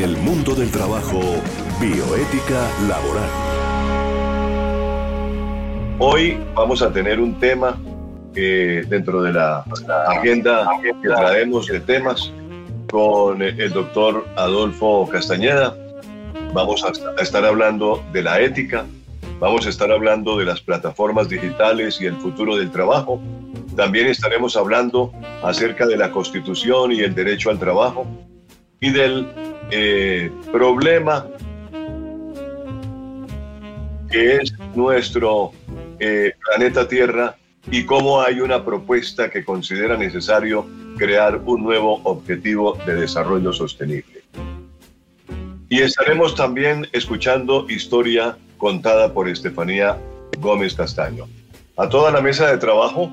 En el mundo del trabajo, bioética laboral. Hoy vamos a tener un tema dentro de la, agenda que traemos de temas con el doctor Adolfo Castañeda. Vamos a estar hablando de la ética, vamos a estar hablando de las plataformas digitales y el futuro del trabajo. También estaremos hablando acerca de la constitución y el derecho al trabajo y del eh, problema que es nuestro eh, planeta Tierra y cómo hay una propuesta que considera necesario crear un nuevo objetivo de desarrollo sostenible. Y estaremos también escuchando historia contada por Estefanía Gómez Castaño. A toda la mesa de trabajo,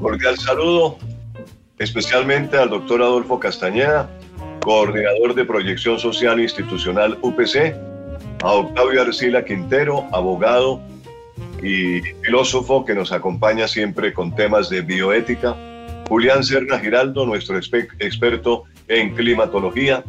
cordial saludo, especialmente al doctor Adolfo Castañeda, coordinador de proyección social institucional UPC, a Octavio Arcila Quintero, abogado y filósofo que nos acompaña siempre con temas de bioética, Julián Serna Giraldo, nuestro experto en climatología,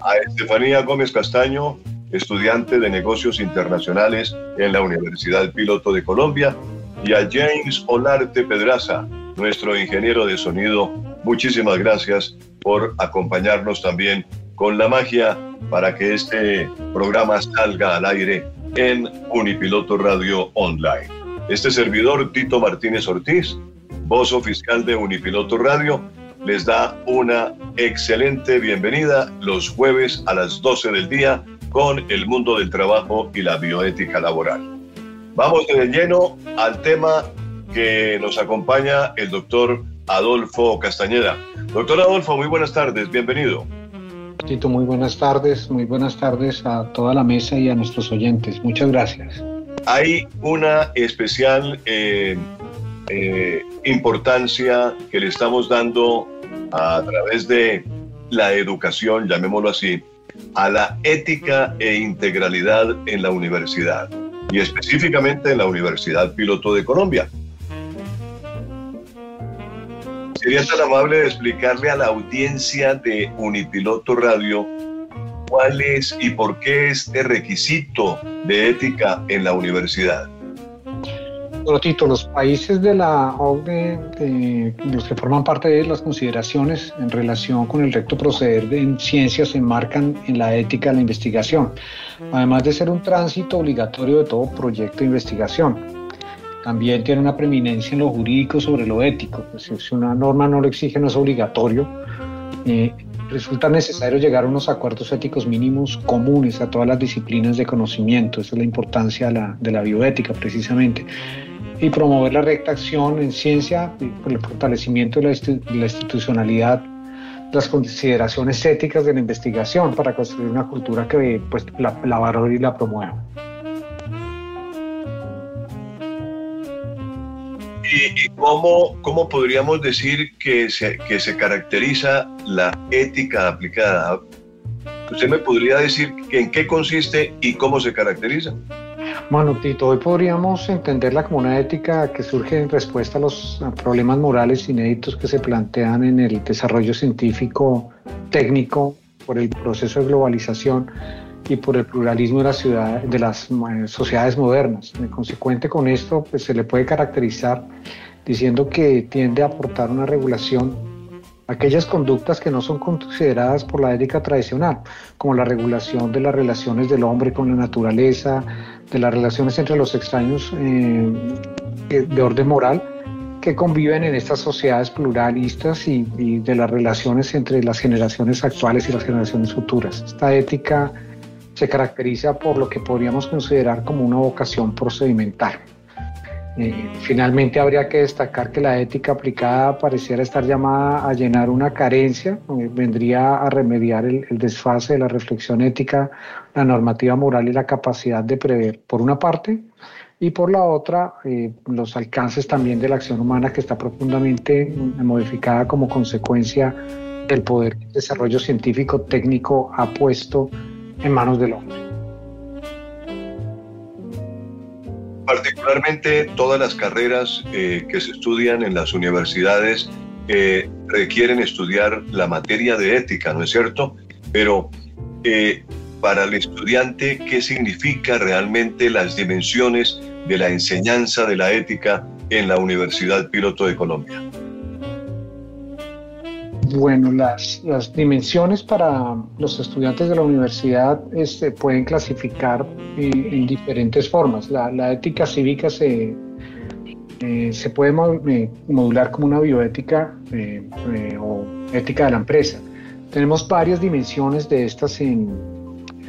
a Estefanía Gómez Castaño, estudiante de negocios internacionales en la Universidad Piloto de Colombia, y a James Olarte Pedraza, nuestro ingeniero de sonido. Muchísimas gracias por acompañarnos también con la magia para que este programa salga al aire en Unipiloto Radio Online. Este servidor, Tito Martínez Ortiz, voz oficial de Unipiloto Radio, les da una excelente bienvenida los jueves a las 12 del día con el mundo del trabajo y la bioética laboral. Vamos de lleno al tema que nos acompaña el doctor Adolfo Castañeda. Doctor Adolfo, muy buenas tardes, bienvenido. Tito, muy buenas tardes, muy buenas tardes a toda la mesa y a nuestros oyentes. Muchas gracias. Hay una especial eh, eh, importancia que le estamos dando a través de la educación, llamémoslo así, a la ética e integralidad en la universidad y específicamente en la Universidad Piloto de Colombia. Sería tan amable de explicarle a la audiencia de Unipiloto Radio cuál es y por qué este requisito de ética en la universidad. Tito, los países de la OCDE, los que forman parte de las consideraciones en relación con el recto proceder en ciencias se enmarcan en la ética de la investigación, además de ser un tránsito obligatorio de todo proyecto de investigación. También tiene una preeminencia en lo jurídico sobre lo ético. Pues, si una norma no lo exige, no es obligatorio. Eh, resulta necesario llegar a unos acuerdos éticos mínimos comunes a todas las disciplinas de conocimiento. Esa es la importancia de la, bioética, precisamente y promover la recta acción en ciencia por el fortalecimiento de la, institucionalidad, las consideraciones éticas de la investigación para construir una cultura que pues, la, la valore y la promueva. ¿Y, cómo, cómo, podríamos decir que se, que se caracteriza la ética aplicada? ¿Usted me podría decir en qué consiste y cómo se caracteriza? Bueno, Tito, hoy podríamos entenderla como una ética que surge en respuesta a los problemas morales inéditos que se plantean en el desarrollo científico técnico por el proceso de globalización y por el pluralismo de, la ciudad, de las eh, sociedades modernas. En consecuente con esto, pues, se le puede caracterizar diciendo que tiende a aportar una regulación aquellas conductas que no son consideradas por la ética tradicional, como la regulación de las relaciones del hombre con la naturaleza, de las relaciones entre los extraños eh, de orden moral que conviven en estas sociedades pluralistas y, y, de las relaciones entre las generaciones actuales y las generaciones futuras. Esta ética se caracteriza por lo que podríamos considerar como una vocación procedimental. Eh, finalmente habría que destacar que la ética aplicada pareciera estar llamada a llenar una carencia, eh, vendría a remediar el, desfase de la reflexión ética, la normativa moral y la capacidad de prever, por una parte, y por la otra, eh, los alcances también de la acción humana que está profundamente modificada como consecuencia del poder que el desarrollo científico técnico ha puesto en manos del hombre. Particularmente todas las carreras eh, que se estudian en las universidades eh, requieren estudiar la materia de ética, ¿no es cierto? Pero eh, para el estudiante qué significa realmente las dimensiones de la enseñanza de la ética en la Universidad Piloto de Colombia. Bueno, las, dimensiones para los estudiantes de la universidad este, pueden clasificar en, diferentes formas. La, ética cívica se, eh, puede eh, modular como una bioética eh, o ética de la empresa. Tenemos varias dimensiones de estas en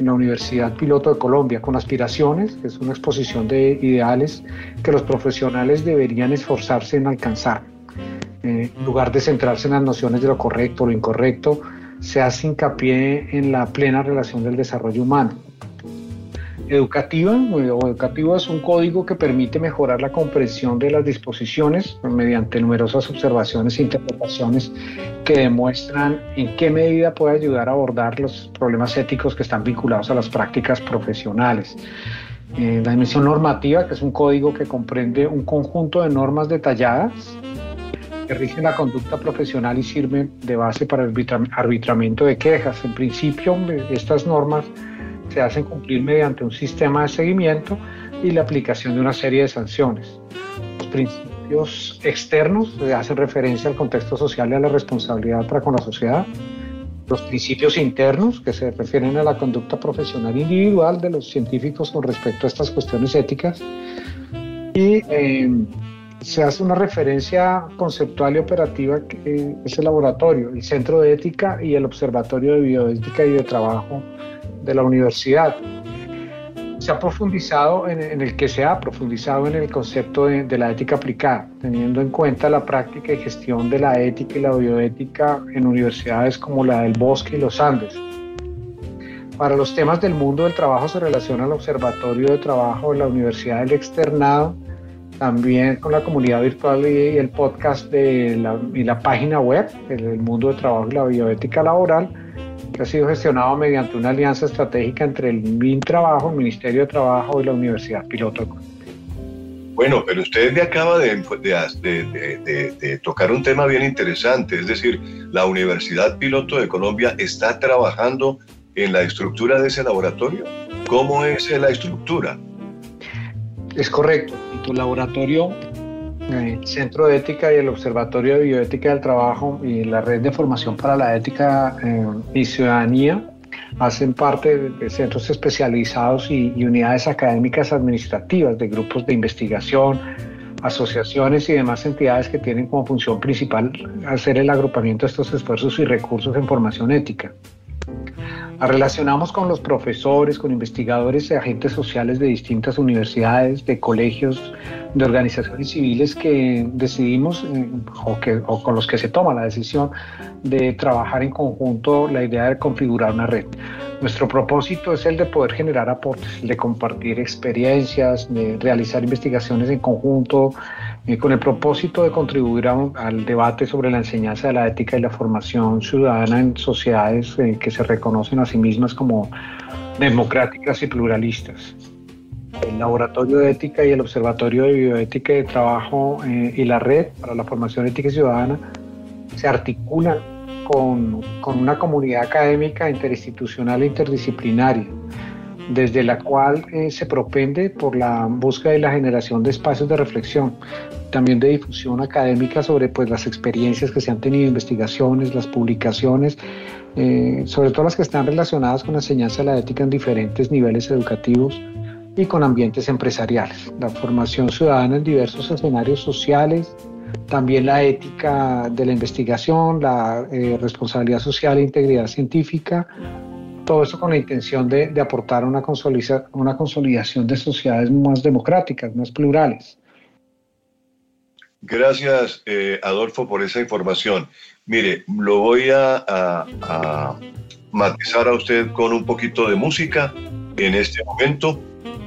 la Universidad Piloto de Colombia, con aspiraciones, que es una exposición de ideales que los profesionales deberían esforzarse en alcanzar en lugar de centrarse en las nociones de lo correcto lo incorrecto, se hace hincapié en la plena relación del desarrollo humano. Educativa o educativo es un código que permite mejorar la comprensión de las disposiciones mediante numerosas observaciones e interpretaciones que demuestran en qué medida puede ayudar a abordar los problemas éticos que están vinculados a las prácticas profesionales. Eh, la dimensión normativa, que es un código que comprende un conjunto de normas detalladas que rigen la conducta profesional y sirven de base para el arbitramiento de quejas. En principio, estas normas se hacen cumplir mediante un sistema de seguimiento y la aplicación de una serie de sanciones. Los principios externos hacen referencia al contexto social y a la responsabilidad para con la sociedad. Los principios internos, que se refieren a la conducta profesional individual de los científicos con respecto a estas cuestiones éticas. Y eh, se hace una referencia conceptual y operativa que es el laboratorio, el Centro de Ética y el Observatorio de Bioética y de Trabajo de la universidad. Se ha profundizado en, el que se profundizado en el concepto de, la ética aplicada, teniendo en cuenta la práctica y gestión de la ética y la bioética en universidades como la del Bosque y los Andes. Para los temas del mundo del trabajo se relaciona el Observatorio de Trabajo de la Universidad del Externado, también con la comunidad virtual y el podcast de la, y la página web del mundo de trabajo y la bioética laboral, que ha sido gestionado mediante una alianza estratégica entre el MinTrabajo, el Ministerio de Trabajo y la Universidad Piloto Bueno, pero usted me acaba de, de, de, tocar un tema bien interesante, es decir, la Universidad Piloto de Colombia está trabajando en la estructura de ese laboratorio. ¿Cómo es la estructura? Es correcto. Tu laboratorio, el Centro de Ética y el Observatorio de Bioética del Trabajo y la Red de Formación para la Ética eh, y Ciudadanía hacen parte de centros especializados y, unidades académicas administrativas de grupos de investigación, asociaciones y demás entidades que tienen como función principal hacer el agrupamiento de estos esfuerzos y recursos en formación ética. Relacionamos con los profesores, con investigadores y agentes sociales de distintas universidades, de colegios, de organizaciones civiles que decidimos eh, o con los que se toma la decisión de trabajar en conjunto la idea de configurar una red. Nuestro propósito es el de poder generar aportes, de compartir experiencias, de realizar investigaciones en conjunto, eh, con el propósito de contribuir al debate sobre la enseñanza de la ética y la formación ciudadana en sociedades eh, que se reconocen a sí mismas como democráticas y pluralistas. El Laboratorio de Ética y el Observatorio de Bioética de Trabajo eh, y la Red para la Formación Ética y Ciudadana se articulan con, con una comunidad académica interinstitucional e interdisciplinaria desde la cual se propende por la búsqueda y la generación de espacios de reflexión, también de difusión académica sobre pues, las experiencias que se han tenido, investigaciones, las publicaciones, eh, sobre todo las que están relacionadas con la enseñanza de la ética en diferentes niveles educativos y con ambientes empresariales, la formación ciudadana en diversos escenarios sociales, también la ética de la investigación, la eh, responsabilidad social e integridad científica, todo eso con la intención de, de aportar una, una consolidación de sociedades más democráticas, más plurales. Gracias, eh, Adolfo, por esa información. Mire, lo voy a, matizar a usted con un poquito de música en este momento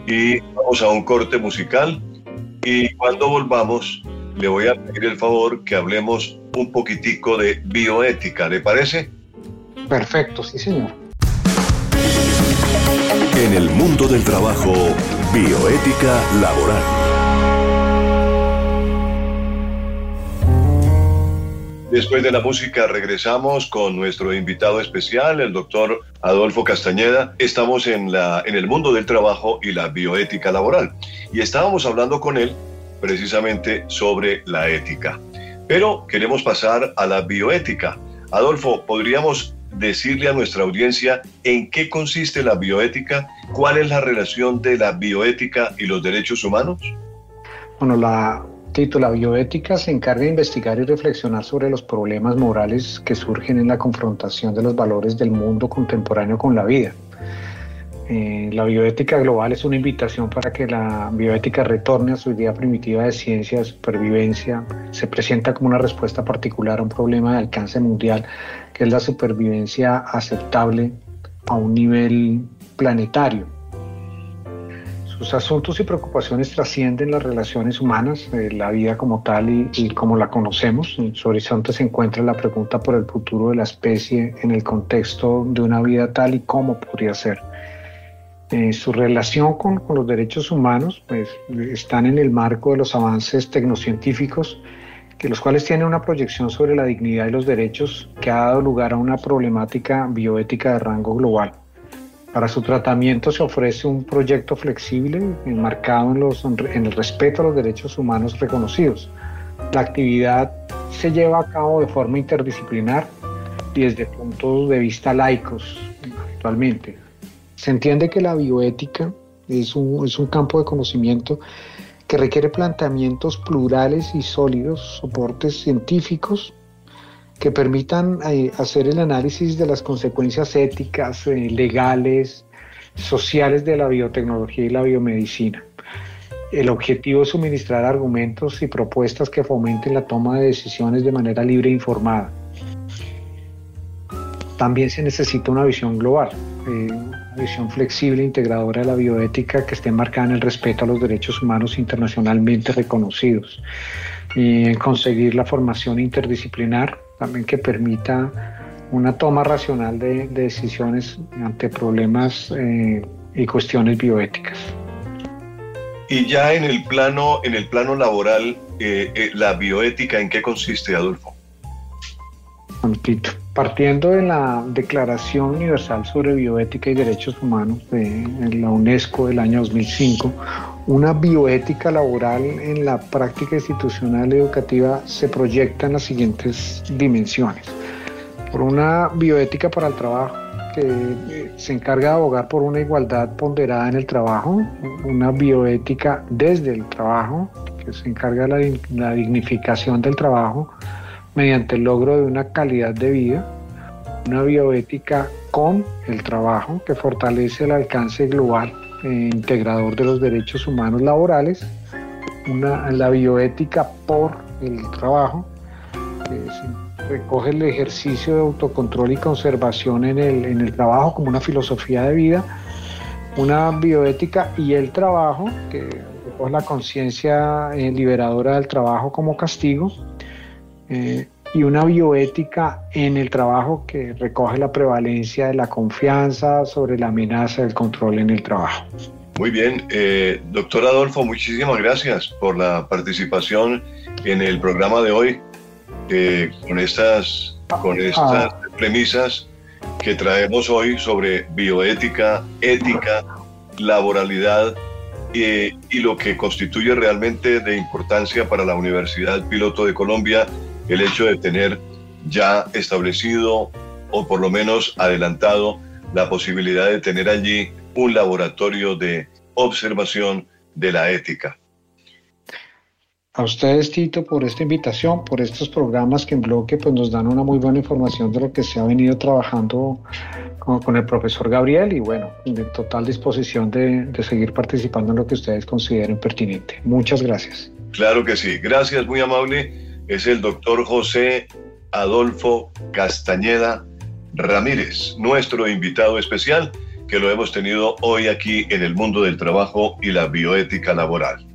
y vamos a un corte musical y cuando volvamos le voy a pedir el favor que hablemos un poquitico de bioética, ¿le parece? Perfecto, sí señor. En el mundo del trabajo, bioética laboral. Después de la música regresamos con nuestro invitado especial, el doctor Adolfo Castañeda. Estamos en, la, en el mundo del trabajo y la bioética laboral. Y estábamos hablando con él precisamente sobre la ética. Pero queremos pasar a la bioética. Adolfo, ¿podríamos decirle a nuestra audiencia en qué consiste la bioética? ¿Cuál es la relación de la bioética y los derechos humanos? Bueno, la Tito, la bioética se encarga de investigar y reflexionar sobre los problemas morales que surgen en la confrontación de los valores del mundo contemporáneo con la vida. Eh, la bioética global es una invitación para que la bioética retorne a su idea primitiva de ciencia de supervivencia. Se presenta como una respuesta particular a un problema de alcance mundial, que es la supervivencia aceptable a un nivel planetario. Sus asuntos y preocupaciones trascienden las relaciones humanas, eh, la vida como tal y, como la conocemos. En su horizonte se encuentra la pregunta por el futuro de la especie en el contexto de una vida tal y como podría ser. Eh, su relación con, los derechos humanos pues, están en el marco de los avances tecnocientíficos, que los cuales tienen una proyección sobre la dignidad y los derechos que ha dado lugar a una problemática bioética de rango global. Para su tratamiento se ofrece un proyecto flexible enmarcado en, en el respeto a los derechos humanos reconocidos. La actividad se lleva a cabo de forma interdisciplinar y desde puntos de vista laicos actualmente. Se entiende que la bioética es un, es un campo de conocimiento que requiere planteamientos plurales y sólidos, soportes científicos que permitan eh, hacer el análisis de las consecuencias éticas, eh, legales, sociales de la biotecnología y la biomedicina. El objetivo es suministrar argumentos y propuestas que fomenten la toma de decisiones de manera libre e informada. También se necesita una visión global, eh, una visión flexible integradora de la bioética que esté marcada en el respeto a los derechos humanos internacionalmente reconocidos y en conseguir la formación interdisciplinar también que permita una toma racional de, decisiones ante problemas eh, y cuestiones bioéticas. Y ya en el plano, en el plano laboral, eh, eh, la bioética, ¿en qué consiste, Adolfo? Partiendo de la Declaración Universal sobre Bioética y Derechos Humanos de la UNESCO del año 2005, una bioética laboral en la práctica institucional educativa se proyecta en las siguientes dimensiones. Por una bioética para el trabajo, que eh, se encarga de abogar por una igualdad ponderada en el trabajo, una bioética desde el trabajo, que se encarga de la dignificación del trabajo mediante el logro de una calidad de vida, una bioética con el trabajo, que fortalece el alcance global eh, integrador de los derechos humanos laborales, una, la bioética por el trabajo, recoge el ejercicio de autocontrol y conservación en el, en el trabajo como una filosofía de vida, una bioética y el trabajo, que recoge la conciencia eh, liberadora del trabajo como castigo, eh, y una bioética en el trabajo que recoge la prevalencia de la confianza sobre la amenaza del control en el trabajo. Muy bien, eh, doctor Adolfo, muchísimas gracias por la participación en el programa de hoy eh, con estas, con ah. estas premisas que traemos hoy sobre bioética, ética, laboralidad y lo que constituye realmente de importancia para la Universidad Piloto de Colombia el hecho de tener ya establecido o por lo menos adelantado la posibilidad de tener allí un laboratorio de observación de la ética. A ustedes, Tito, por esta invitación, por estos programas que en bloque pues, nos dan una muy buena información de lo que se ha venido trabajando con, el profesor Gabriel y bueno, de total disposición de, de seguir participando en lo que ustedes consideren pertinente. Muchas gracias. Claro que sí, gracias, muy amable es el doctor José Adolfo Castañeda Ramírez, nuestro invitado especial, que lo hemos tenido hoy aquí en el mundo del trabajo y la bioética laboral.